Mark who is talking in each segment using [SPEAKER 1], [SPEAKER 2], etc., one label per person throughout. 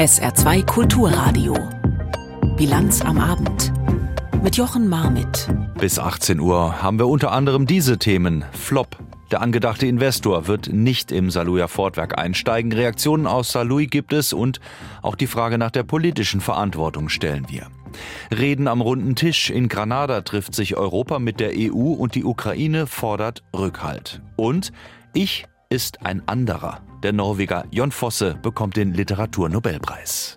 [SPEAKER 1] SR2 Kulturradio. Bilanz am Abend. Mit Jochen Marmit.
[SPEAKER 2] Bis 18 Uhr haben wir unter anderem diese Themen. Flop. Der angedachte Investor wird nicht im Saluja Fortwerk einsteigen. Reaktionen aus Salui gibt es und auch die Frage nach der politischen Verantwortung stellen wir. Reden am runden Tisch. In Granada trifft sich Europa mit der EU und die Ukraine fordert Rückhalt. Und ich ist ein anderer. Der Norweger Jon Fosse bekommt den Literaturnobelpreis.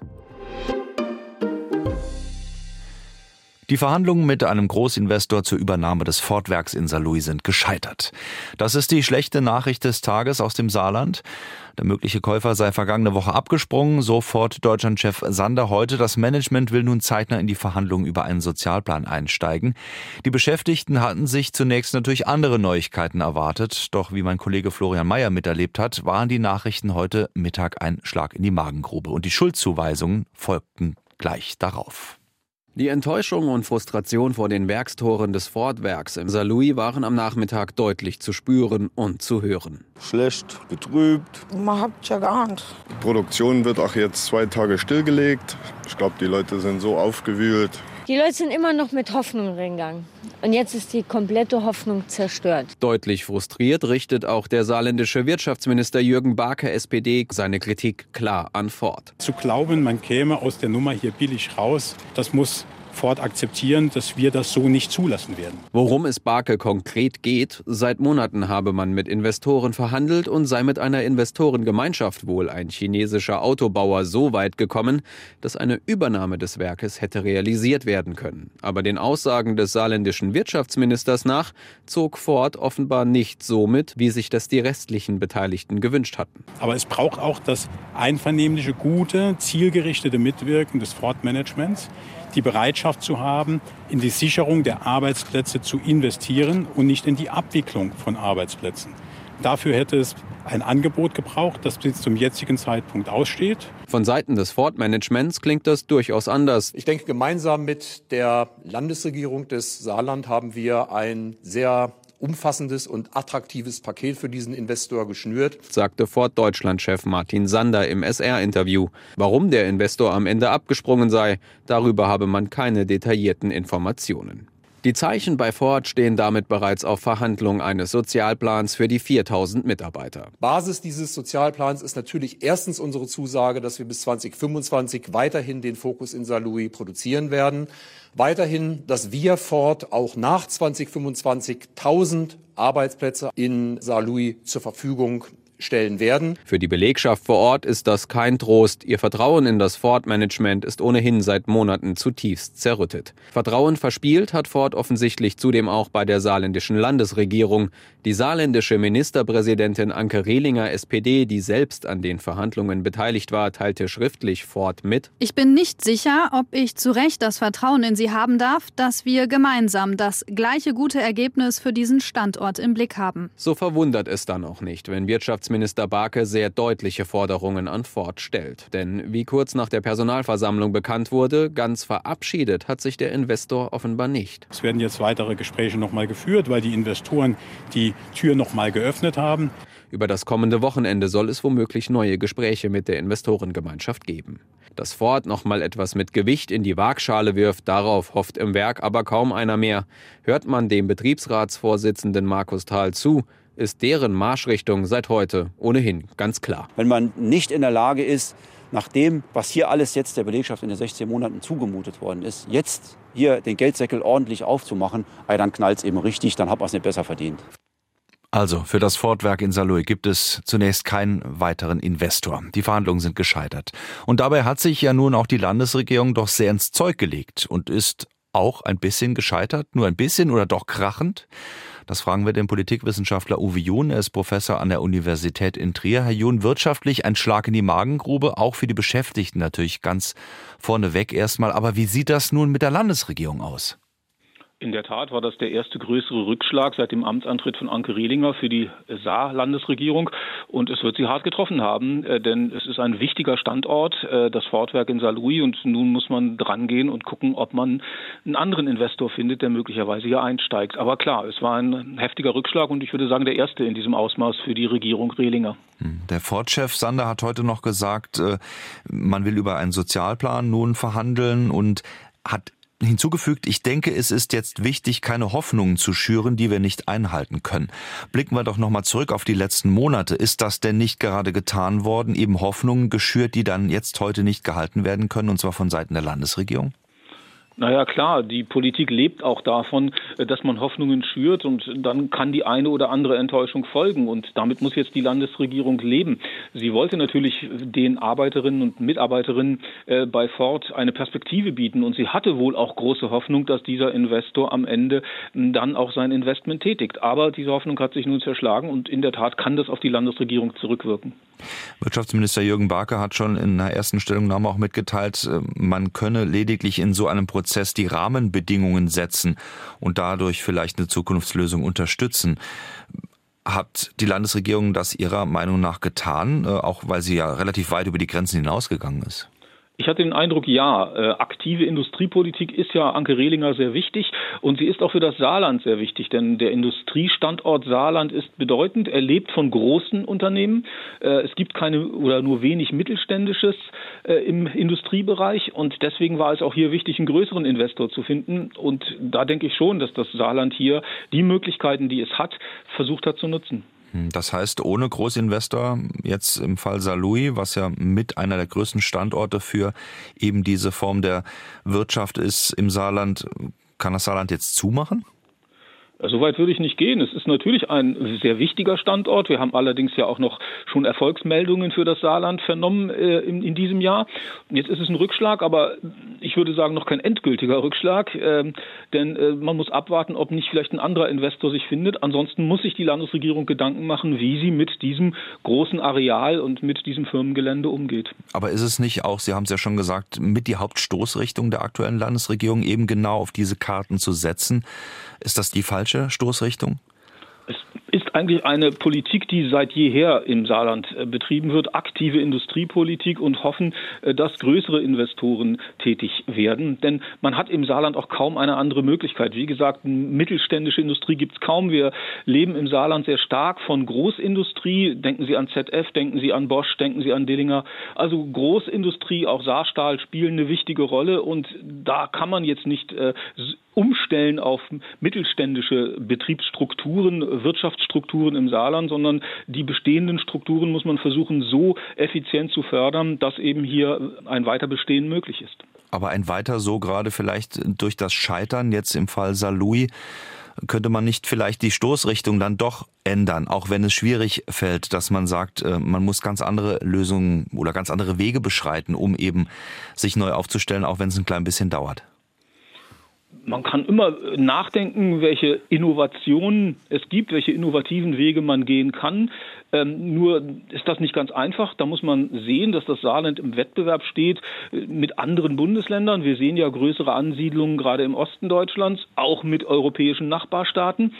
[SPEAKER 2] Die Verhandlungen mit einem Großinvestor zur Übernahme des Fortwerks in Saarlouis sind gescheitert. Das ist die schlechte Nachricht des Tages aus dem Saarland. Der mögliche Käufer sei vergangene Woche abgesprungen, sofort Deutschlandchef Sander heute. Das Management will nun zeitnah in die Verhandlungen über einen Sozialplan einsteigen. Die Beschäftigten hatten sich zunächst natürlich andere Neuigkeiten erwartet. Doch wie mein Kollege Florian Mayer miterlebt hat, waren die Nachrichten heute Mittag ein Schlag in die Magengrube. Und die Schuldzuweisungen folgten gleich darauf.
[SPEAKER 3] Die Enttäuschung und Frustration vor den Werkstoren des Ford-Werks im Saarlouis waren am Nachmittag deutlich zu spüren und zu hören.
[SPEAKER 4] Schlecht, betrübt.
[SPEAKER 5] Man hat ja geahnt.
[SPEAKER 4] Die Produktion wird auch jetzt zwei Tage stillgelegt. Ich glaube, die Leute sind so aufgewühlt.
[SPEAKER 6] Die Leute sind immer noch mit Hoffnung reingegangen. Und jetzt ist die komplette Hoffnung zerstört.
[SPEAKER 3] Deutlich frustriert richtet auch der saarländische Wirtschaftsminister Jürgen Barke, SPD, seine Kritik klar an Ford.
[SPEAKER 7] Zu glauben, man käme aus der Nummer hier billig raus, das muss Ford akzeptieren, dass wir das so nicht zulassen werden.
[SPEAKER 3] Worum es Barke konkret geht, seit Monaten habe man mit Investoren verhandelt und sei mit einer Investorengemeinschaft wohl ein chinesischer Autobauer so weit gekommen, dass eine Übernahme des Werkes hätte realisiert werden können. Aber den Aussagen des saarländischen Wirtschaftsministers nach zog Ford offenbar nicht so mit, wie sich das die restlichen Beteiligten gewünscht hatten.
[SPEAKER 7] Aber es braucht auch das einvernehmliche, gute, zielgerichtete Mitwirken des Ford-Managements die Bereitschaft zu haben, in die Sicherung der Arbeitsplätze zu investieren und nicht in die Abwicklung von Arbeitsplätzen. Dafür hätte es ein Angebot gebraucht, das bis zum jetzigen Zeitpunkt aussteht.
[SPEAKER 3] Von Seiten des Ford-Managements klingt das durchaus anders.
[SPEAKER 8] Ich denke, gemeinsam mit der Landesregierung des Saarland haben wir ein sehr umfassendes und attraktives Paket für diesen Investor geschnürt,
[SPEAKER 3] sagte Ford Deutschland-Chef Martin Sander im SR-Interview. Warum der Investor am Ende abgesprungen sei, darüber habe man keine detaillierten Informationen. Die Zeichen bei Ford stehen damit bereits auf Verhandlung eines Sozialplans für die 4000 Mitarbeiter.
[SPEAKER 8] Basis dieses Sozialplans ist natürlich erstens unsere Zusage, dass wir bis 2025 weiterhin den Fokus in Saarlouis produzieren werden. Weiterhin, dass wir Ford auch nach 2025 1000 Arbeitsplätze in Saarlouis zur Verfügung stellen werden.
[SPEAKER 3] Für die Belegschaft vor Ort ist das kein Trost. Ihr Vertrauen in das Ford-Management ist ohnehin seit Monaten zutiefst zerrüttet. Vertrauen verspielt hat Ford offensichtlich zudem auch bei der saarländischen Landesregierung. Die saarländische Ministerpräsidentin Anke Rehlinger, SPD, die selbst an den Verhandlungen beteiligt war, teilte schriftlich Ford mit.
[SPEAKER 9] Ich bin nicht sicher, ob ich zu Recht das Vertrauen in Sie haben darf, dass wir gemeinsam das gleiche gute Ergebnis für diesen Standort im Blick haben.
[SPEAKER 3] So verwundert es dann auch nicht, wenn Wirtschaftsminister Wirtschaftsminister Barke sehr deutliche Forderungen an Ford stellt. Denn wie kurz nach der Personalversammlung bekannt wurde, ganz verabschiedet hat sich der Investor offenbar nicht.
[SPEAKER 7] Es werden jetzt weitere Gespräche noch mal geführt, weil die Investoren die Tür noch mal geöffnet haben.
[SPEAKER 3] Über das kommende Wochenende soll es womöglich neue Gespräche mit der Investorengemeinschaft geben. Dass Ford noch mal etwas mit Gewicht in die Waagschale wirft, darauf hofft im Werk aber kaum einer mehr. Hört man dem Betriebsratsvorsitzenden Markus Thal zu, ist deren Marschrichtung seit heute ohnehin ganz klar.
[SPEAKER 10] Wenn man nicht in der Lage ist, nach dem, was hier alles jetzt der Belegschaft in den 16 Monaten zugemutet worden ist, jetzt hier den Geldsäckel ordentlich aufzumachen, dann knallt es eben richtig, dann hat man es nicht besser verdient.
[SPEAKER 2] Also, für das Fortwerk in Saarlouis gibt es zunächst keinen weiteren Investor. Die Verhandlungen sind gescheitert. Und dabei hat sich ja nun auch die Landesregierung doch sehr ins Zeug gelegt und ist auch ein bisschen gescheitert, nur ein bisschen oder doch krachend? Das fragen wir den Politikwissenschaftler Uwe Jun. Er ist Professor an der Universität in Trier. Herr Jun, wirtschaftlich ein Schlag in die Magengrube, auch für die Beschäftigten natürlich ganz vorneweg erstmal. Aber wie sieht das nun mit der Landesregierung aus?
[SPEAKER 5] In der Tat war das der erste größere Rückschlag seit dem Amtsantritt von Anke Rehlinger für die Saar-Landesregierung. Und es wird sie hart getroffen haben, äh, denn es ist ein wichtiger Standort, äh, das Fortwerk in Saarlouis. Und nun muss man drangehen und gucken, ob man einen anderen Investor findet, der möglicherweise hier einsteigt. Aber klar, es war ein heftiger Rückschlag und ich würde sagen, der erste in diesem Ausmaß für die Regierung Rehlinger.
[SPEAKER 2] Hm, der Ford-Chef Sander hat heute noch gesagt, äh, man will über einen Sozialplan nun verhandeln und hat hinzugefügt, ich denke, es ist jetzt wichtig, keine Hoffnungen zu schüren, die wir nicht einhalten können. Blicken wir doch nochmal zurück auf die letzten Monate. Ist das denn nicht gerade getan worden, eben Hoffnungen geschürt, die dann jetzt heute nicht gehalten werden können, und zwar von Seiten der Landesregierung?
[SPEAKER 5] Naja, klar, die Politik lebt auch davon, äh, dass man Hoffnungen schürt und dann kann die eine oder andere Enttäuschung folgen und damit muss jetzt die Landesregierung leben. Sie wollte natürlich den Arbeiterinnen und Mitarbeiterinnen äh, bei Ford eine Perspektive bieten und sie hatte wohl auch große Hoffnung, dass dieser Investor am Ende dann auch sein Investment tätigt. Aber diese Hoffnung hat sich nun zerschlagen und in der Tat kann das auf die Landesregierung zurückwirken.
[SPEAKER 2] Wirtschaftsminister Jürgen Barke hat schon in einer ersten Stellungnahme auch mitgeteilt, äh, man könne lediglich in so einem Prozess die Rahmenbedingungen setzen und dadurch vielleicht eine Zukunftslösung unterstützen. Hat die Landesregierung das Ihrer Meinung nach getan, äh, auch weil sie ja relativ weit über die Grenzen hinausgegangen ist?
[SPEAKER 5] Ich hatte den Eindruck, ja, äh, aktive Industriepolitik ist ja Anke Rehlinger sehr wichtig und sie ist auch für das Saarland sehr wichtig, denn der Industriestandort Saarland ist bedeutend. Er lebt von großen Unternehmen. Äh, es gibt keine oder nur wenig Mittelständisches äh, im Industriebereich und deswegen war es auch hier wichtig, einen größeren Investor zu finden. Und da denke ich schon, dass das Saarland hier die Möglichkeiten, die es hat, versucht hat zu nutzen.
[SPEAKER 2] Hm, das heißt, ohne Großinvestor, jetzt im Fall Saarlouis, was ja mit einer der größten Standorte für eben diese Form der Wirtschaft ist im Saarland, kann das Saarland jetzt zumachen?
[SPEAKER 5] Soweit würde ich nicht gehen. Es ist natürlich ein sehr wichtiger Standort. Wir haben allerdings ja auch noch schon Erfolgsmeldungen für das Saarland vernommen äh, in, in, diesem Jahr. Jetzt ist es ein Rückschlag, aber ich würde sagen noch kein endgültiger Rückschlag, äh, denn äh, man muss abwarten, ob nicht vielleicht ein anderer Investor sich findet. Ansonsten muss sich die Landesregierung Gedanken machen, wie sie mit diesem großen Areal und mit diesem Firmengelände umgeht.
[SPEAKER 2] Aber ist es nicht auch, Sie haben es ja schon gesagt, mit die Hauptstoßrichtung der aktuellen Landesregierung eben genau auf diese Karten zu setzen? Ist das die falsche Stoßrichtung?
[SPEAKER 5] Es ist eigentlich eine Politik, die seit jeher im Saarland äh, betrieben wird, aktive Industriepolitik und hoffen, äh, dass größere Investoren tätig werden. Denn man hat im Saarland auch kaum eine andere Möglichkeit. Wie gesagt, mittelständische Industrie gibt es kaum. Wir leben im Saarland sehr stark von Großindustrie. Denken Sie an ZF, denken Sie an Bosch, denken Sie an Dillinger. Also Großindustrie, auch Saarstahl spielen eine wichtige Rolle und da kann man jetzt nicht äh, umstellen auf mittelständische Betriebsstrukturen, Wirtschaftsstrukturen im Saarland, sondern die bestehenden Strukturen muss man versuchen, so effizient zu fördern, dass eben hier ein Weiterbestehen möglich ist.
[SPEAKER 2] Aber ein Weiter so gerade vielleicht durch das Scheitern jetzt im Fall Salui könnte man nicht vielleicht die Stoßrichtung dann doch ändern, auch wenn es schwierig fällt, dass man sagt, äh, man muss ganz andere Lösungen oder ganz andere Wege beschreiten, um eben sich neu aufzustellen, auch wenn es ein klein bisschen dauert?
[SPEAKER 5] Man kann immer nachdenken, welche Innovationen es gibt, welche innovativen Wege man gehen kann. Ähm, nur ist das nicht ganz einfach. Da muss man sehen, dass das Saarland im Wettbewerb steht äh, mit anderen Bundesländern. Wir sehen ja größere Ansiedlungen gerade im Osten Deutschlands, auch mit europäischen Nachbarstaaten.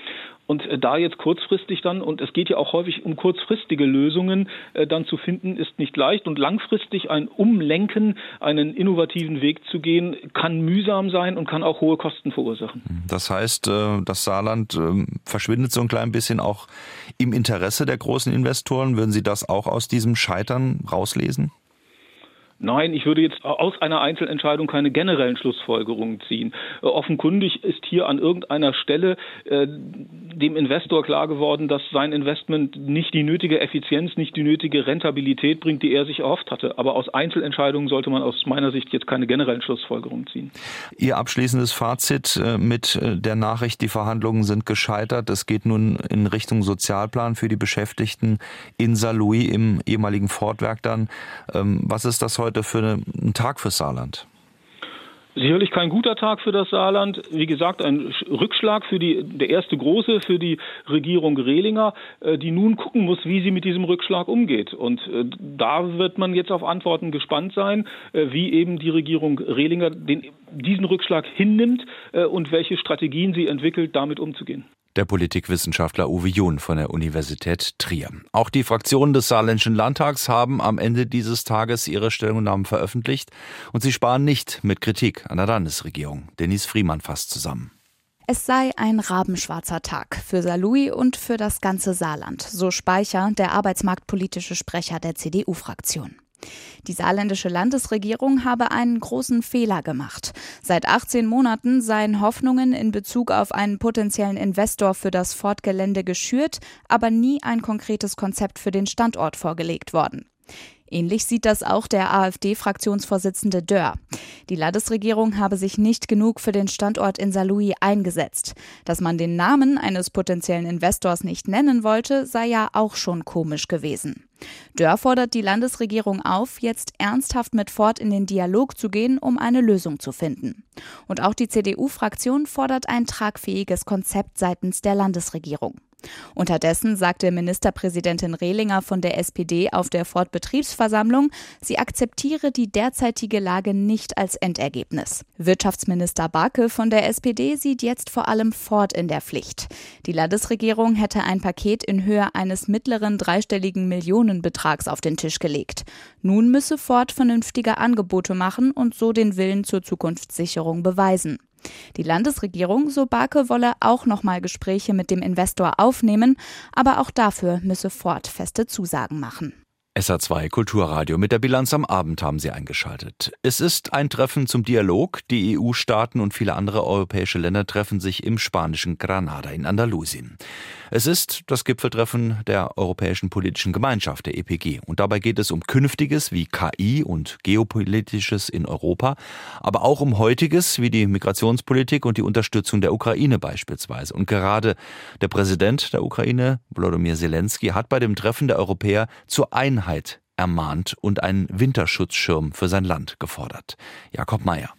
[SPEAKER 5] Und äh, da jetzt kurzfristig dann, und es geht ja auch häufig um kurzfristige Lösungen, äh, dann zu finden, ist nicht leicht. Und langfristig ein Umlenken, einen innovativen Weg zu gehen, kann mühsam sein und kann auch hohe Kosten verursachen.
[SPEAKER 2] Das heißt, äh, das Saarland ähm, verschwindet so ein klein bisschen auch im Interesse der großen Investoren. Würden Sie das auch aus diesem Scheitern rauslesen?
[SPEAKER 5] Nein, ich würde jetzt aus einer Einzelentscheidung keine generellen Schlussfolgerungen ziehen. Äh, offenkundig ist hier an irgendeiner Stelle äh, dem Investor klar geworden, dass sein Investment nicht die nötige Effizienz, nicht die nötige Rentabilität bringt, die er sich erhofft hatte. Aber aus Einzelentscheidungen sollte man aus meiner Sicht jetzt keine generellen Schlussfolgerungen ziehen.
[SPEAKER 2] Ihr abschließendes Fazit äh, mit äh, der Nachricht, die Verhandlungen sind gescheitert. Es geht nun in Richtung Sozialplan für die Beschäftigten in Saarlouis im ehemaligen Fortwerk dann. Ähm, was ist das heute? Heute für einen Tag für Saarland?
[SPEAKER 5] Sicherlich kein guter Tag für das Saarland. Wie gesagt, ein Rückschlag für die, der erste große für die Regierung Rehlinger, äh, die nun gucken muss, wie sie mit diesem Rückschlag umgeht. Und äh, da wird man jetzt auf Antworten gespannt sein, äh, wie eben die Regierung Rehlinger den, diesen Rückschlag hinnimmt und welche Strategien sie entwickelt, damit umzugehen
[SPEAKER 2] der Politikwissenschaftler Uwe Jun von der Universität Trier. Auch die Fraktionen des Saarländischen Landtags haben am Ende dieses Tages ihre Stellungnahmen veröffentlicht und sie sparen nicht mit Kritik an der Landesregierung. Denise Friemann fasst zusammen.
[SPEAKER 11] Es sei ein rabenschwarzer Tag für Saarlouis und für das ganze Saarland, so Speicher, der arbeitsmarktpolitische Sprecher der CDU-Fraktion. Die saarländische Landesregierung habe einen großen Fehler gemacht. Seit 18 Monaten seien Hoffnungen in Bezug auf einen potenziellen Investor für das Fortgelände geschürt, aber nie ein konkretes Konzept für den Standort vorgelegt worden. Ähnlich sieht das auch der AfD-Fraktionsvorsitzende Dörr. Die Landesregierung habe sich nicht genug für den Standort in Saarlouis eingesetzt. Dass man den Namen eines potenziellen Investors nicht nennen wollte, sei ja auch schon komisch gewesen. Dörr fordert die Landesregierung auf, jetzt ernsthaft mit Ford in den Dialog zu gehen, um eine Lösung zu finden. Und auch die CDU-Fraktion fordert ein tragfähiges Konzept seitens der Landesregierung. Unterdessen sagte Ministerpräsidentin Rehlinger von der SPD auf der Ford-Betriebsversammlung, sie akzeptiere die derzeitige Lage nicht als Endergebnis. Wirtschaftsminister Barke von der SPD sieht jetzt vor allem Ford in der Pflicht. Die Landesregierung hätte ein Paket in Höhe eines mittleren dreistelligen Millionenbetrags auf den Tisch gelegt. Nun müsse Ford vernünftige Angebote machen und so den Willen zur Zukunftssicherung beweisen. Die Landesregierung, so Barke, wolle auch nochmal Gespräche mit dem Investor aufnehmen, aber auch dafür müsse Ford feste Zusagen machen.
[SPEAKER 2] SA2 Kulturradio mit der Bilanz am Abend haben Sie eingeschaltet. Es ist ein Treffen zum Dialog. Die EU-Staaten und viele andere europäische Länder treffen sich im spanischen Granada in Andalusien. Es ist das Gipfeltreffen der Europäischen Politischen Gemeinschaft, der EPG. Und dabei geht es um Künftiges wie KI und Geopolitisches in Europa, aber auch um Heutiges wie die Migrationspolitik und die Unterstützung der Ukraine beispielsweise. Und gerade der Präsident der Ukraine, Volodymyr Zelensky, hat bei dem Treffen der Europäer zur Einheit ermahnt und einen Winterschutzschirm für sein Land gefordert. Jakob Mayer.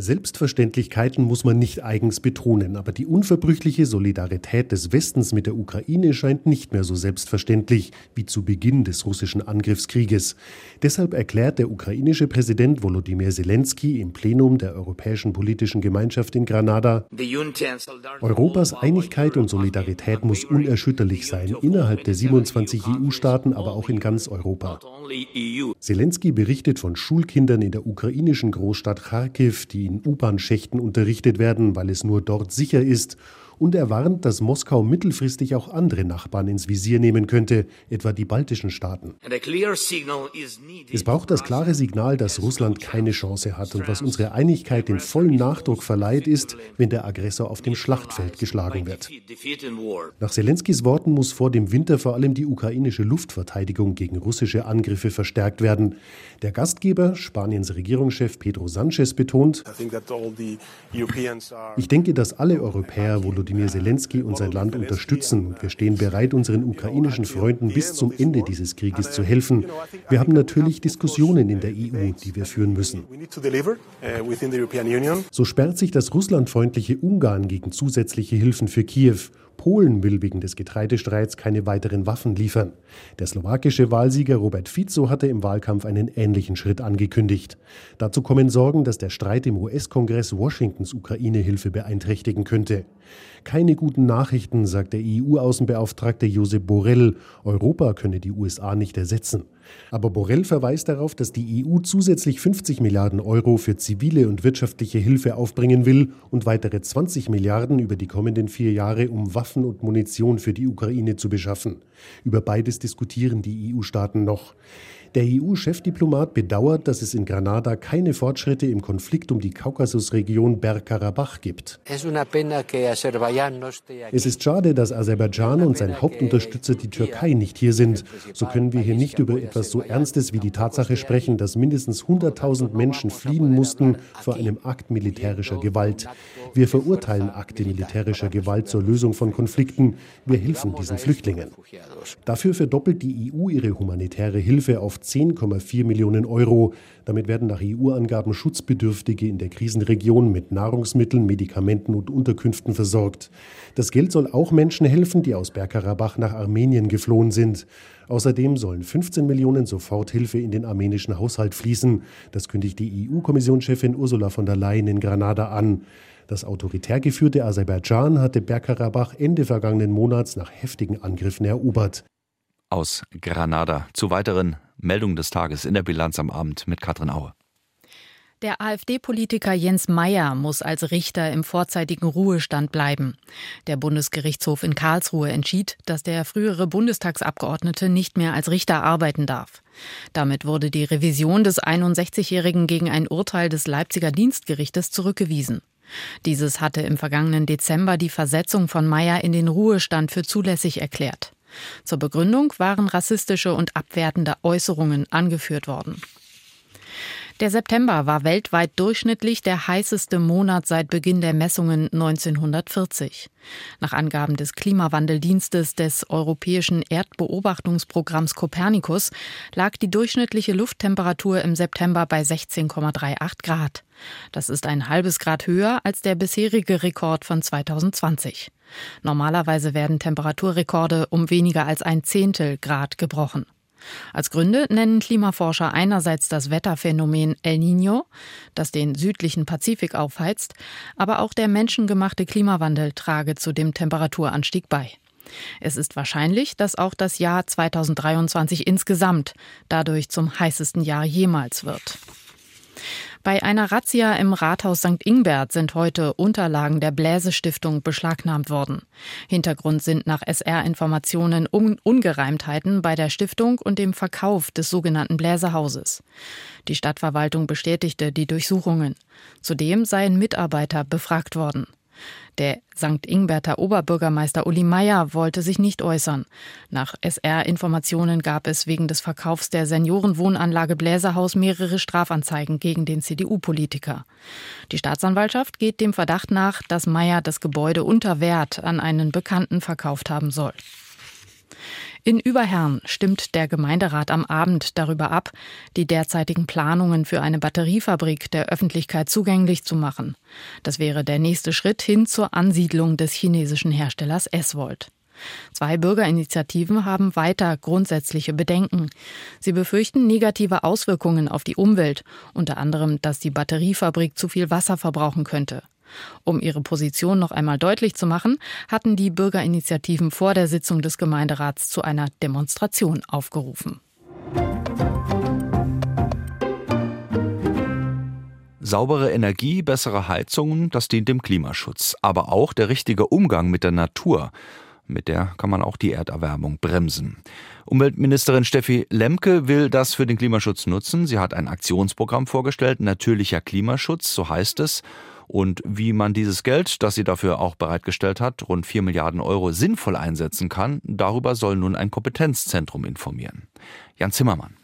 [SPEAKER 12] Selbstverständlichkeiten muss man nicht eigens betonen, aber die unverbrüchliche Solidarität des Westens mit der Ukraine scheint nicht mehr so selbstverständlich wie zu Beginn des russischen Angriffskrieges. Deshalb erklärt der ukrainische Präsident Volodymyr Zelensky im Plenum der Europäischen Politischen Gemeinschaft in Granada, Europas Einigkeit und Solidarität muss unerschütterlich sein, innerhalb der 27 EU-Staaten, aber auch in ganz Europa. Zelensky berichtet von Schulkindern in der ukrainischen Großstadt Kharkiv, die in U-Bahn-Schächten unterrichtet werden, weil es nur dort sicher ist und er warnt, dass Moskau mittelfristig auch andere Nachbarn ins Visier nehmen könnte, etwa die baltischen Staaten. Es braucht das klare Signal, dass Russland keine Chance hat und was unsere Einigkeit den vollen Nachdruck verleiht, ist, wenn der Aggressor auf dem Schlachtfeld geschlagen wird. Nach Zelenskys Worten muss vor dem Winter vor allem die ukrainische Luftverteidigung gegen russische Angriffe verstärkt werden. Der Gastgeber, Spaniens Regierungschef Pedro Sanchez, betont, ich denke, dass alle Europäer, wo Volodymyr Zelensky und sein Land unterstützen und wir stehen bereit, unseren ukrainischen Freunden bis zum Ende dieses Krieges zu helfen. Wir haben natürlich Diskussionen in der EU, die wir führen müssen. So sperrt sich das russlandfreundliche Ungarn gegen zusätzliche Hilfen für Kiew Polen will wegen des Getreidestreits keine weiteren Waffen liefern. Der slowakische Wahlsieger Robert Fico hatte im Wahlkampf einen ähnlichen Schritt angekündigt. Dazu kommen Sorgen, dass der Streit im US-Kongress Washingtons Ukraine-Hilfe beeinträchtigen könnte. Keine guten Nachrichten, sagt der EU-Außenbeauftragte Josep Borrell. Europa könne die USA nicht ersetzen. Aber Borrell verweist darauf, dass die EU zusätzlich 50 Milliarden Euro für zivile und wirtschaftliche Hilfe aufbringen will und weitere 20 Milliarden über die kommenden vier Jahre, um Waffen und Munition für die Ukraine zu beschaffen. Über beides diskutieren die EU-Staaten noch. Der EU-Chefdiplomat bedauert, dass es in Granada keine Fortschritte im Konflikt um die Kaukasusregion Bergkarabach gibt. Es ist schade, dass Aserbaidschan und sein Hauptunterstützer die Türkei nicht hier sind. So können wir hier nicht über etwas so Ernstes wie die Tatsache sprechen, dass mindestens 100.000 Menschen fliehen mussten vor einem Akt militärischer Gewalt. Wir verurteilen Akte militärischer Gewalt zur Lösung von Konflikten. Wir helfen diesen Flüchtlingen. Dafür verdoppelt die EU ihre humanitäre Hilfe auf 10,4 Millionen Euro. Damit werden nach EU-Angaben Schutzbedürftige in der Krisenregion mit Nahrungsmitteln, Medikamenten und Unterkünften versorgt. Das Geld soll auch Menschen helfen, die aus Bergkarabach nach Armenien geflohen sind. Außerdem sollen 15 Millionen Soforthilfe in den armenischen Haushalt fließen. Das kündigt die EU-Kommissionschefin Ursula von der Leyen in Granada an. Das autoritär geführte Aserbaidschan hatte Bergkarabach Ende vergangenen Monats nach heftigen Angriffen erobert.
[SPEAKER 2] Aus Granada zu weiteren Meldungen des Tages in der Bilanz am Abend mit Katrin Aue.
[SPEAKER 13] Der AfD-Politiker Jens Meyer muss als Richter im vorzeitigen Ruhestand bleiben. Der Bundesgerichtshof in Karlsruhe entschied, dass der frühere Bundestagsabgeordnete nicht mehr als Richter arbeiten darf. Damit wurde die Revision des 61-Jährigen gegen ein Urteil des Leipziger Dienstgerichtes zurückgewiesen. Dieses hatte im vergangenen Dezember die Versetzung von Meyer in den Ruhestand für zulässig erklärt. Zur Begründung waren rassistische und abwertende Äußerungen angeführt worden. Der September war weltweit durchschnittlich der heißeste Monat seit Beginn der Messungen 1940. Nach Angaben des Klimawandeldienstes des Europäischen Erdbeobachtungsprogramms Copernicus lag die durchschnittliche Lufttemperatur im September bei 16,38 Grad. Das ist ein halbes Grad höher als der bisherige Rekord von 2020. Normalerweise werden Temperaturrekorde um weniger als ein Zehntel Grad gebrochen. Als Gründe nennen Klimaforscher einerseits das Wetterphänomen El Niño, das den südlichen Pazifik aufheizt, aber auch der menschengemachte Klimawandel trage zu dem Temperaturanstieg bei. Es ist wahrscheinlich, dass auch das Jahr 2023 insgesamt dadurch zum heißesten Jahr jemals wird. Bei einer Razzia im Rathaus St. Ingbert sind heute Unterlagen der Bläsestiftung beschlagnahmt worden. Hintergrund sind nach SR-Informationen Ungereimtheiten bei der Stiftung und dem Verkauf des sogenannten Bläserhauses. Die Stadtverwaltung bestätigte die Durchsuchungen. Zudem seien Mitarbeiter befragt worden. Der St. Ingberter Oberbürgermeister Uli Meyer wollte sich nicht äußern. Nach SR-Informationen gab es wegen des Verkaufs der Seniorenwohnanlage Bläserhaus mehrere Strafanzeigen gegen den CDU-Politiker. Die Staatsanwaltschaft geht dem Verdacht nach, dass Meyer das Gebäude unter Wert an einen Bekannten verkauft haben soll. In Überherrn stimmt der Gemeinderat am Abend darüber ab, die derzeitigen Planungen für eine Batteriefabrik der Öffentlichkeit zugänglich zu machen. Das wäre der nächste Schritt hin zur Ansiedlung des chinesischen Herstellers S-Volt. Zwei Bürgerinitiativen haben weiter grundsätzliche Bedenken. Sie befürchten negative Auswirkungen auf die Umwelt, unter anderem, dass die Batteriefabrik zu viel Wasser verbrauchen könnte. Um ihre Position noch einmal deutlich zu machen, hatten die Bürgerinitiativen vor der Sitzung des Gemeinderats zu einer Demonstration aufgerufen.
[SPEAKER 2] Saubere Energie, bessere Heizungen, das dient dem Klimaschutz. Aber auch der richtige Umgang mit der Natur. Mit der kann man auch die Erderwärmung bremsen. Umweltministerin Steffi Lemke will das für den Klimaschutz nutzen. Sie hat ein Aktionsprogramm vorgestellt, Natürlicher Klimaschutz, so heißt es. Und wie man dieses Geld, das sie dafür auch bereitgestellt hat, rund 4 Milliarden Euro, sinnvoll einsetzen kann, darüber soll nun ein Kompetenzzentrum informieren. Jan Zimmermann.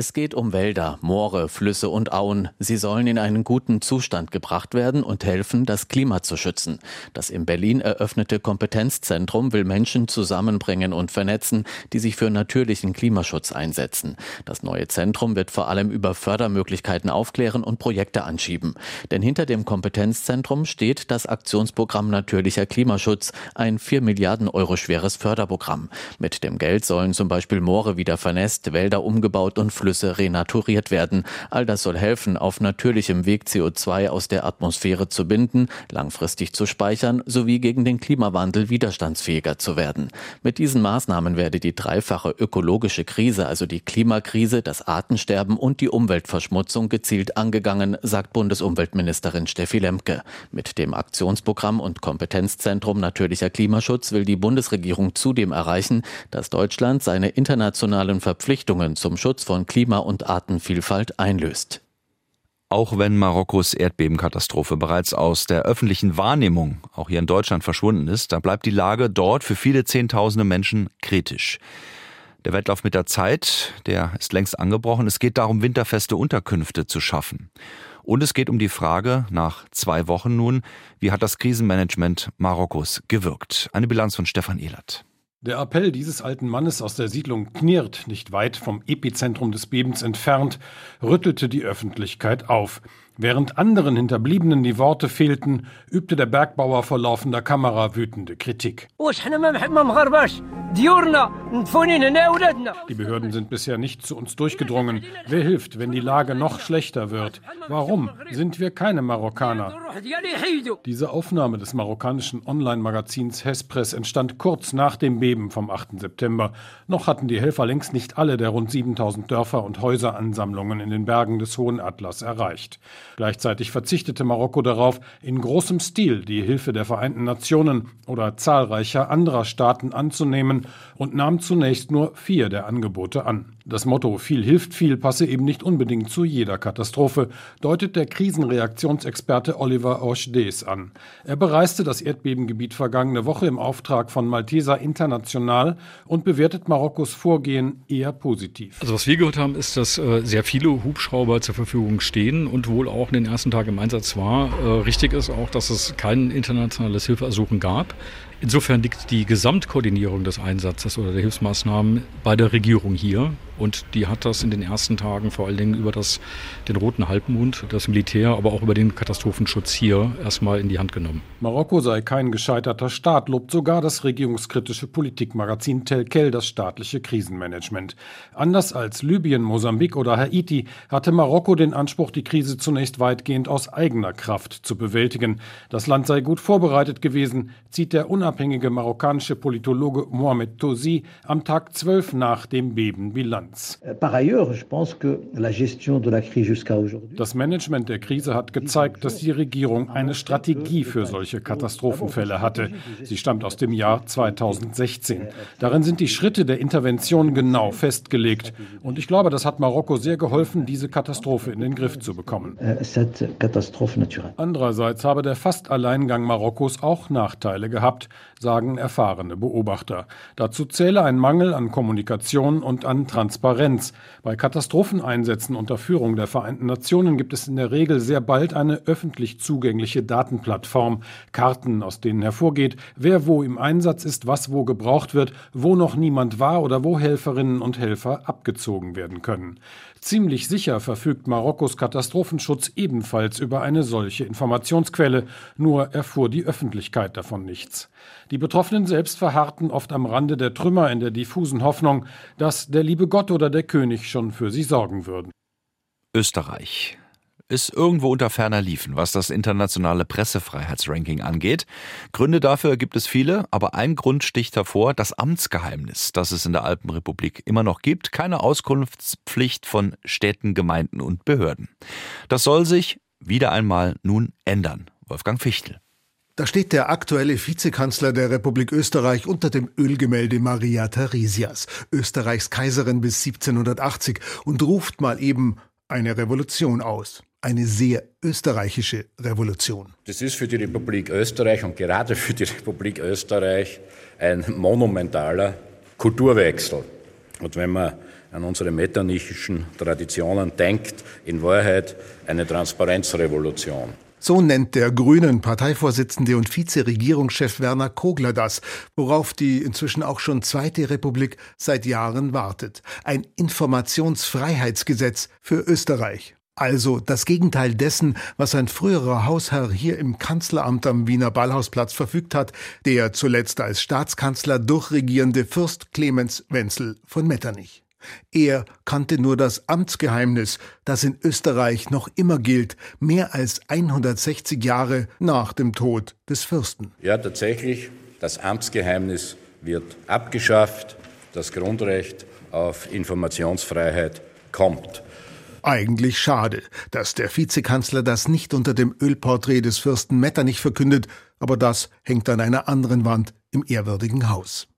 [SPEAKER 14] Es geht um Wälder, Moore, Flüsse und Auen. Sie sollen in einen guten Zustand gebracht werden und helfen, das Klima zu schützen. Das in Berlin eröffnete Kompetenzzentrum will Menschen zusammenbringen und vernetzen, die sich für natürlichen Klimaschutz einsetzen. Das neue Zentrum wird vor allem über Fördermöglichkeiten aufklären und Projekte anschieben. Denn hinter dem Kompetenzzentrum steht das Aktionsprogramm Natürlicher Klimaschutz, ein 4 Milliarden Euro schweres Förderprogramm. Mit dem Geld sollen zum Beispiel Moore wieder vernässt, Wälder umgebaut und Flüsse Flüsse renaturiert werden. All das soll helfen, auf natürlichem Weg CO2 aus der Atmosphäre zu binden, langfristig zu speichern sowie gegen den Klimawandel widerstandsfähiger zu werden. Mit diesen Maßnahmen werde die dreifache ökologische Krise, also die Klimakrise, das Artensterben und die Umweltverschmutzung gezielt angegangen, sagt Bundesumweltministerin Steffi Lemke. Mit dem Aktionsprogramm und Kompetenzzentrum Natürlicher Klimaschutz will die Bundesregierung zudem erreichen, dass Deutschland seine internationalen Verpflichtungen zum Schutz von Klima Klima- und Artenvielfalt einlöst.
[SPEAKER 2] Auch wenn Marokkos Erdbebenkatastrophe bereits aus der öffentlichen Wahrnehmung, auch hier in Deutschland, verschwunden ist, da bleibt die Lage dort für viele Zehntausende Menschen kritisch. Der Wettlauf mit der Zeit, der ist längst angebrochen. Es geht darum, winterfeste Unterkünfte zu schaffen. Und es geht um die Frage, nach zwei Wochen nun, wie hat das Krisenmanagement Marokkos gewirkt? Eine Bilanz von Stefan Ehlert.
[SPEAKER 15] Der Appell dieses alten Mannes aus der Siedlung Knirt, nicht weit vom Epizentrum des Bebens entfernt, rüttelte die Öffentlichkeit auf. Während anderen Hinterbliebenen die Worte fehlten, übte der Bergbauer vor laufender Kamera wütende Kritik. Die Behörden sind bisher nicht zu uns durchgedrungen. Wer hilft, wenn die Lage noch schlechter wird? Warum sind wir keine Marokkaner? Diese Aufnahme des marokkanischen Online-Magazins Hespress entstand kurz nach dem Beben vom 8. September. Noch hatten die Helfer längst nicht alle der rund 7000 Dörfer und Häuseransammlungen in den Bergen des Hohen Atlas erreicht. Gleichzeitig verzichtete Marokko darauf, in großem Stil die Hilfe der Vereinten Nationen oder zahlreicher anderer Staaten anzunehmen und nahm zunächst nur vier der Angebote an. Das Motto viel hilft viel passe eben nicht unbedingt zu jeder Katastrophe, deutet der Krisenreaktionsexperte Oliver Oschdes an. Er bereiste das Erdbebengebiet vergangene Woche im Auftrag von Malteser International und bewertet Marokkos Vorgehen eher positiv.
[SPEAKER 16] Also was wir gehört haben, ist, dass äh, sehr viele Hubschrauber zur Verfügung stehen und wohl auch in den ersten Tagen im Einsatz war. Äh, richtig ist auch, dass es kein internationales Hilfeersuchen gab. Insofern liegt die Gesamtkoordinierung des Einsatzes oder der Hilfsmaßnahmen bei der Regierung hier. Und die hat das in den ersten Tagen vor allen Dingen über das, den Roten Halbmond, das Militär, aber auch über den Katastrophenschutz hier erstmal in die Hand genommen.
[SPEAKER 15] Marokko sei kein gescheiterter Staat, lobt sogar das regierungskritische Politikmagazin Telkel das staatliche Krisenmanagement. Anders als Libyen, Mosambik oder Haiti hatte Marokko den Anspruch, die Krise zunächst weitgehend aus eigener Kraft zu bewältigen. Das Land sei gut vorbereitet gewesen, zieht der unabhängige marokkanische Politologe Mohamed Tosi am Tag 12 nach dem Beben Bilanz. Bilanz. Das Management der Krise hat gezeigt, dass die Regierung eine Strategie für solche Katastrophenfälle hatte. Sie stammt aus dem Jahr 2016. Darin sind die Schritte der Intervention genau festgelegt. Und ich glaube, das hat Marokko sehr geholfen, diese Katastrophe in den Griff zu bekommen. Euh, Andererseits habe der Fast-Alleingang Marokkos auch Nachteile gehabt, sagen erfahrene Beobachter. Dazu zähle ein Mangel an Kommunikation und an Transparenz. Bei Katastropheneinsätzen unter Führung der Vereinten Nationen gibt es in der Regel sehr bald eine öffentlich zugängliche Datenplattform, Karten, aus denen hervorgeht, wer wo im Einsatz ist, was wo gebraucht wird, wo noch niemand war oder wo Helferinnen und Helfer abgezogen werden können. Ziemlich sicher verfügt Marokkos Katastrophenschutz ebenfalls über eine solche Informationsquelle, nur erfuhr die Öffentlichkeit davon nichts. Die Betroffenen selbst verharrten oft am Rande der Trümmer in der diffusen Hoffnung, dass der liebe Gott oder der König schon für sie sorgen würden.
[SPEAKER 2] Österreich ist irgendwo unter ferner Liefen, was das internationale Pressefreiheitsranking angeht. Gründe dafür gibt es viele, aber ein Grund sticht hervor, das Amtsgeheimnis, das es in der Alpenrepublik immer noch gibt, keine Auskunftspflicht von Städten, Gemeinden und Behörden. Das soll sich wieder einmal nun ändern. Wolfgang Fichtel.
[SPEAKER 17] Da steht der aktuelle Vizekanzler der Republik Österreich unter dem Ölgemälde Maria Theresias, Österreichs Kaiserin bis 1780, und ruft mal eben eine Revolution aus. Eine sehr österreichische Revolution.
[SPEAKER 18] Das ist für die Republik Österreich und gerade für die Republik Österreich ein monumentaler Kulturwechsel. Und wenn man an unsere metternichischen Traditionen denkt, in Wahrheit eine Transparenzrevolution.
[SPEAKER 17] So nennt der Grünen Parteivorsitzende und Vizeregierungschef Werner Kogler das, worauf die inzwischen auch schon zweite Republik seit Jahren wartet. Ein Informationsfreiheitsgesetz für Österreich. Also das Gegenteil dessen, was ein früherer Hausherr hier im Kanzleramt am Wiener Ballhausplatz verfügt hat, der zuletzt als Staatskanzler durchregierende Fürst Clemens Wenzel von Metternich. Er kannte nur das Amtsgeheimnis, das in Österreich noch immer gilt, mehr als 160 Jahre nach dem Tod des Fürsten.
[SPEAKER 18] Ja, tatsächlich, das Amtsgeheimnis wird abgeschafft, das Grundrecht auf Informationsfreiheit kommt.
[SPEAKER 17] Eigentlich schade, dass der Vizekanzler das nicht unter dem Ölporträt des Fürsten Metternich verkündet, aber das hängt an einer anderen Wand im ehrwürdigen Haus.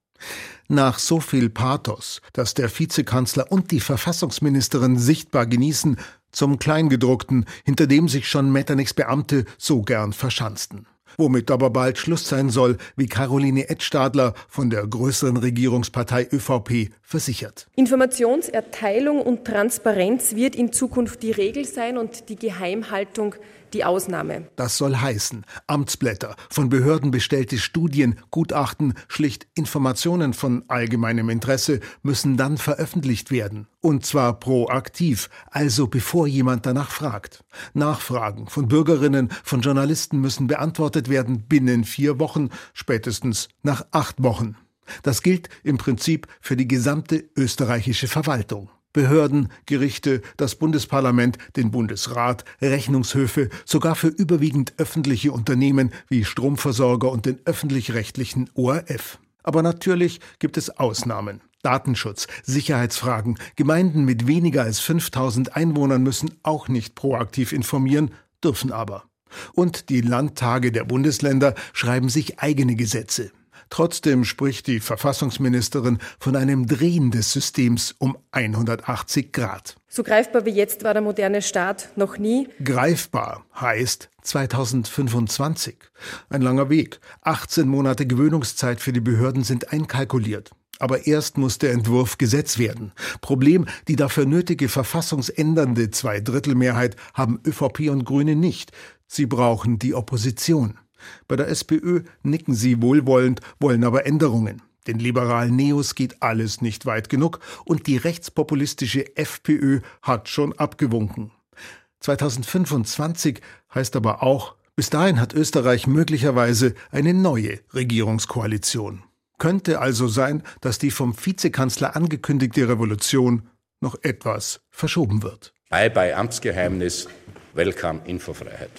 [SPEAKER 17] Nach so viel Pathos, dass der Vizekanzler und die Verfassungsministerin sichtbar genießen, zum Kleingedruckten, hinter dem sich schon Metternichs Beamte so gern verschanzten. Womit aber bald Schluss sein soll, wie Caroline Edstadler von der größeren Regierungspartei ÖVP versichert.
[SPEAKER 19] Informationserteilung und Transparenz wird in Zukunft die Regel sein und die Geheimhaltung die Ausnahme.
[SPEAKER 17] Das soll heißen, Amtsblätter, von Behörden bestellte Studien, Gutachten, schlicht Informationen von allgemeinem Interesse müssen dann veröffentlicht werden. Und zwar proaktiv, also bevor jemand danach fragt. Nachfragen von Bürgerinnen, von Journalisten müssen beantwortet werden binnen vier Wochen, spätestens nach acht Wochen. Das gilt im Prinzip für die gesamte österreichische Verwaltung. Behörden, Gerichte, das Bundesparlament, den Bundesrat, Rechnungshöfe, sogar für überwiegend öffentliche Unternehmen wie Stromversorger und den öffentlich-rechtlichen ORF. Aber natürlich gibt es Ausnahmen. Datenschutz, Sicherheitsfragen, Gemeinden mit weniger als 5000 Einwohnern müssen auch nicht proaktiv informieren, dürfen aber. Und die Landtage der Bundesländer schreiben sich eigene Gesetze. Trotzdem spricht die Verfassungsministerin von einem Drehen des Systems um 180 Grad.
[SPEAKER 19] So greifbar wie jetzt war der moderne Staat noch nie.
[SPEAKER 17] Greifbar heißt 2025. Ein langer Weg. 18 Monate Gewöhnungszeit für die Behörden sind einkalkuliert. Aber erst muss der Entwurf Gesetz werden. Problem, die dafür nötige verfassungsändernde Zweidrittelmehrheit haben ÖVP und Grüne nicht. Sie brauchen die Opposition. Bei der SPÖ nicken sie wohlwollend, wollen aber Änderungen. Den liberalen Neos geht alles nicht weit genug und die rechtspopulistische FPÖ hat schon abgewunken. 2025 heißt aber auch, bis dahin hat Österreich möglicherweise eine neue Regierungskoalition. Könnte also sein, dass die vom Vizekanzler angekündigte Revolution noch etwas verschoben wird.
[SPEAKER 18] Bye bye Amtsgeheimnis, welcome Infofreiheit.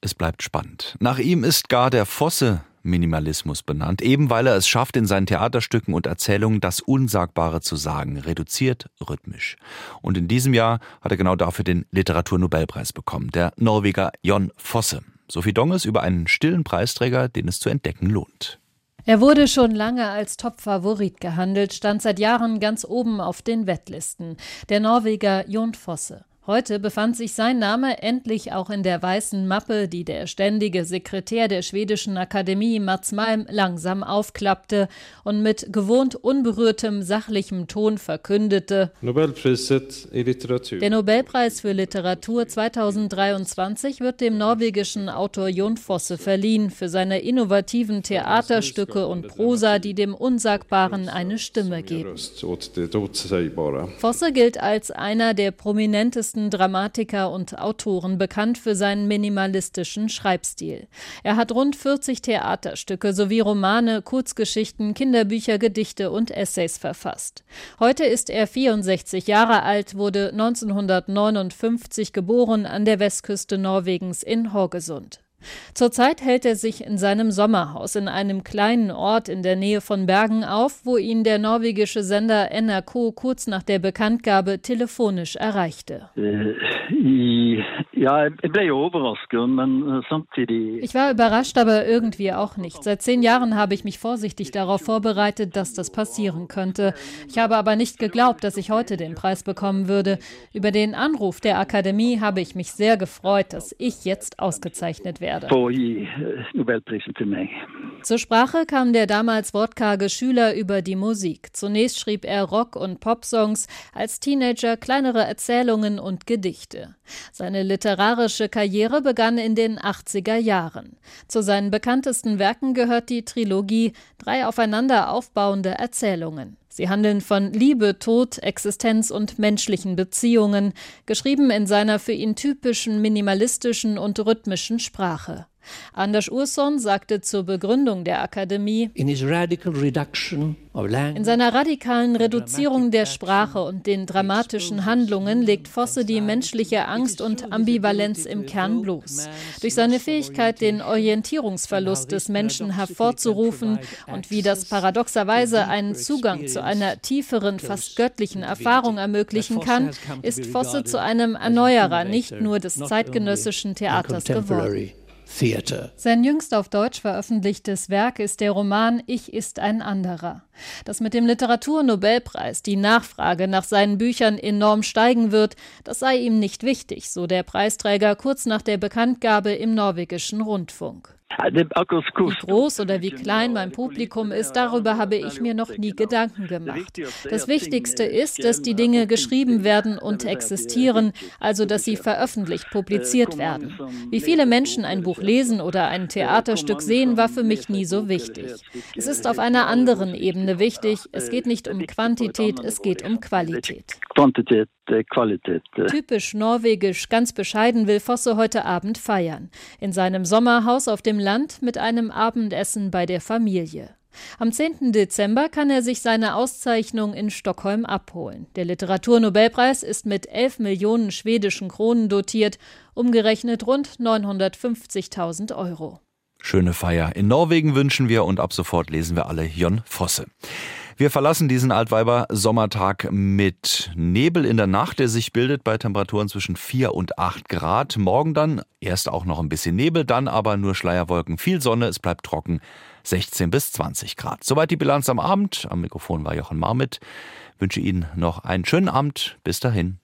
[SPEAKER 2] Es bleibt spannend. Nach ihm ist gar der Fosse Minimalismus benannt, eben weil er es schafft, in seinen Theaterstücken und Erzählungen das Unsagbare zu sagen, reduziert, rhythmisch. Und in diesem Jahr hat er genau dafür den Literaturnobelpreis bekommen, der Norweger Jon Fosse. Sophie Donges über einen stillen Preisträger, den es zu entdecken lohnt.
[SPEAKER 20] Er wurde schon lange als Top-Favorit gehandelt, stand seit Jahren ganz oben auf den Wettlisten. Der Norweger Jon Fosse. Heute befand sich sein Name endlich auch in der weißen Mappe, die der ständige Sekretär der schwedischen Akademie Mats Malm langsam aufklappte und mit gewohnt unberührtem, sachlichem Ton verkündete: Der Nobelpreis für Literatur 2023 wird dem norwegischen Autor Jon Fosse verliehen für seine innovativen Theaterstücke und Prosa, die dem Unsagbaren eine Stimme geben. Fosse gilt als einer der prominentesten bekanntesten Dramatiker und Autoren, bekannt für seinen minimalistischen Schreibstil. Er hat rund 40 Theaterstücke sowie Romane, Kurzgeschichten, Kinderbücher, Gedichte und Essays verfasst. Heute ist er 64 Jahre alt, wurde 1959 geboren an der Westküste Norwegens in Horgesund. Zurzeit hält er sich in seinem Sommerhaus in einem kleinen Ort in der Nähe von Bergen auf, wo ihn der norwegische Sender NRK kurz nach der Bekanntgabe telefonisch erreichte. Äh, ich war überrascht, aber irgendwie auch nicht. Seit zehn Jahren habe ich mich vorsichtig darauf vorbereitet, dass das passieren könnte. Ich habe aber nicht geglaubt, dass ich heute den Preis bekommen würde. Über den Anruf der Akademie habe ich mich sehr gefreut, dass ich jetzt ausgezeichnet werde werde. Zur Sprache kam der damals wortkarge Schüler über die Musik. Zunächst schrieb er Rock- und Popsongs, als Teenager kleinere Erzählungen und Gedichte. Seine literarische Karriere begann in den 80er Jahren. Zu seinen bekanntesten Werken gehört die Trilogie Drei aufeinander aufbauende Erzählungen. Sie handeln von Liebe, Tod, Existenz und menschlichen Beziehungen, geschrieben in seiner für ihn typischen minimalistischen und rhythmischen Sprache. Anders Urson sagte zur Begründung der Akademie, in seiner radikalen Reduzierung der Sprache und den dramatischen Handlungen legt Fosse die menschliche Angst und Ambivalenz im Kern bloß. Durch seine Fähigkeit, den Orientierungsverlust des Menschen hervorzurufen und wie das paradoxerweise einen Zugang zu einer tieferen, fast göttlichen Erfahrung ermöglichen kann, ist Fosse zu einem Erneuerer nicht nur des zeitgenössischen Theaters geworden. Theater. Sein jüngst auf Deutsch veröffentlichtes Werk ist der Roman Ich ist ein anderer. Dass mit dem Literaturnobelpreis die Nachfrage nach seinen Büchern enorm steigen wird, das sei ihm nicht wichtig, so der Preisträger kurz nach der Bekanntgabe im norwegischen Rundfunk. Wie groß oder wie klein mein Publikum ist, darüber habe ich mir noch nie Gedanken gemacht. Das Wichtigste ist, dass die Dinge geschrieben werden und existieren, also dass sie veröffentlicht, publiziert werden. Wie viele Menschen ein Buch lesen oder ein Theaterstück sehen, war für mich nie so wichtig. Es ist auf einer anderen Ebene wichtig. Es geht nicht um Quantität, es geht um Qualität. Quantität, Qualität. Typisch norwegisch, ganz bescheiden will Fosse heute Abend feiern. In seinem Sommerhaus auf dem Land mit einem Abendessen bei der Familie. Am 10. Dezember kann er sich seine Auszeichnung in Stockholm abholen. Der Literaturnobelpreis ist mit 11 Millionen schwedischen Kronen dotiert, umgerechnet rund 950.000 Euro.
[SPEAKER 2] Schöne Feier. In Norwegen wünschen wir und ab sofort lesen wir alle Jon Fosse. Wir verlassen diesen Altweiber Sommertag mit Nebel in der Nacht, der sich bildet bei Temperaturen zwischen 4 und 8 Grad. Morgen dann erst auch noch ein bisschen Nebel, dann aber nur Schleierwolken, viel Sonne, es bleibt trocken, 16 bis 20 Grad. Soweit die Bilanz am Abend. Am Mikrofon war Jochen Marmit. wünsche Ihnen noch einen schönen Abend. Bis dahin.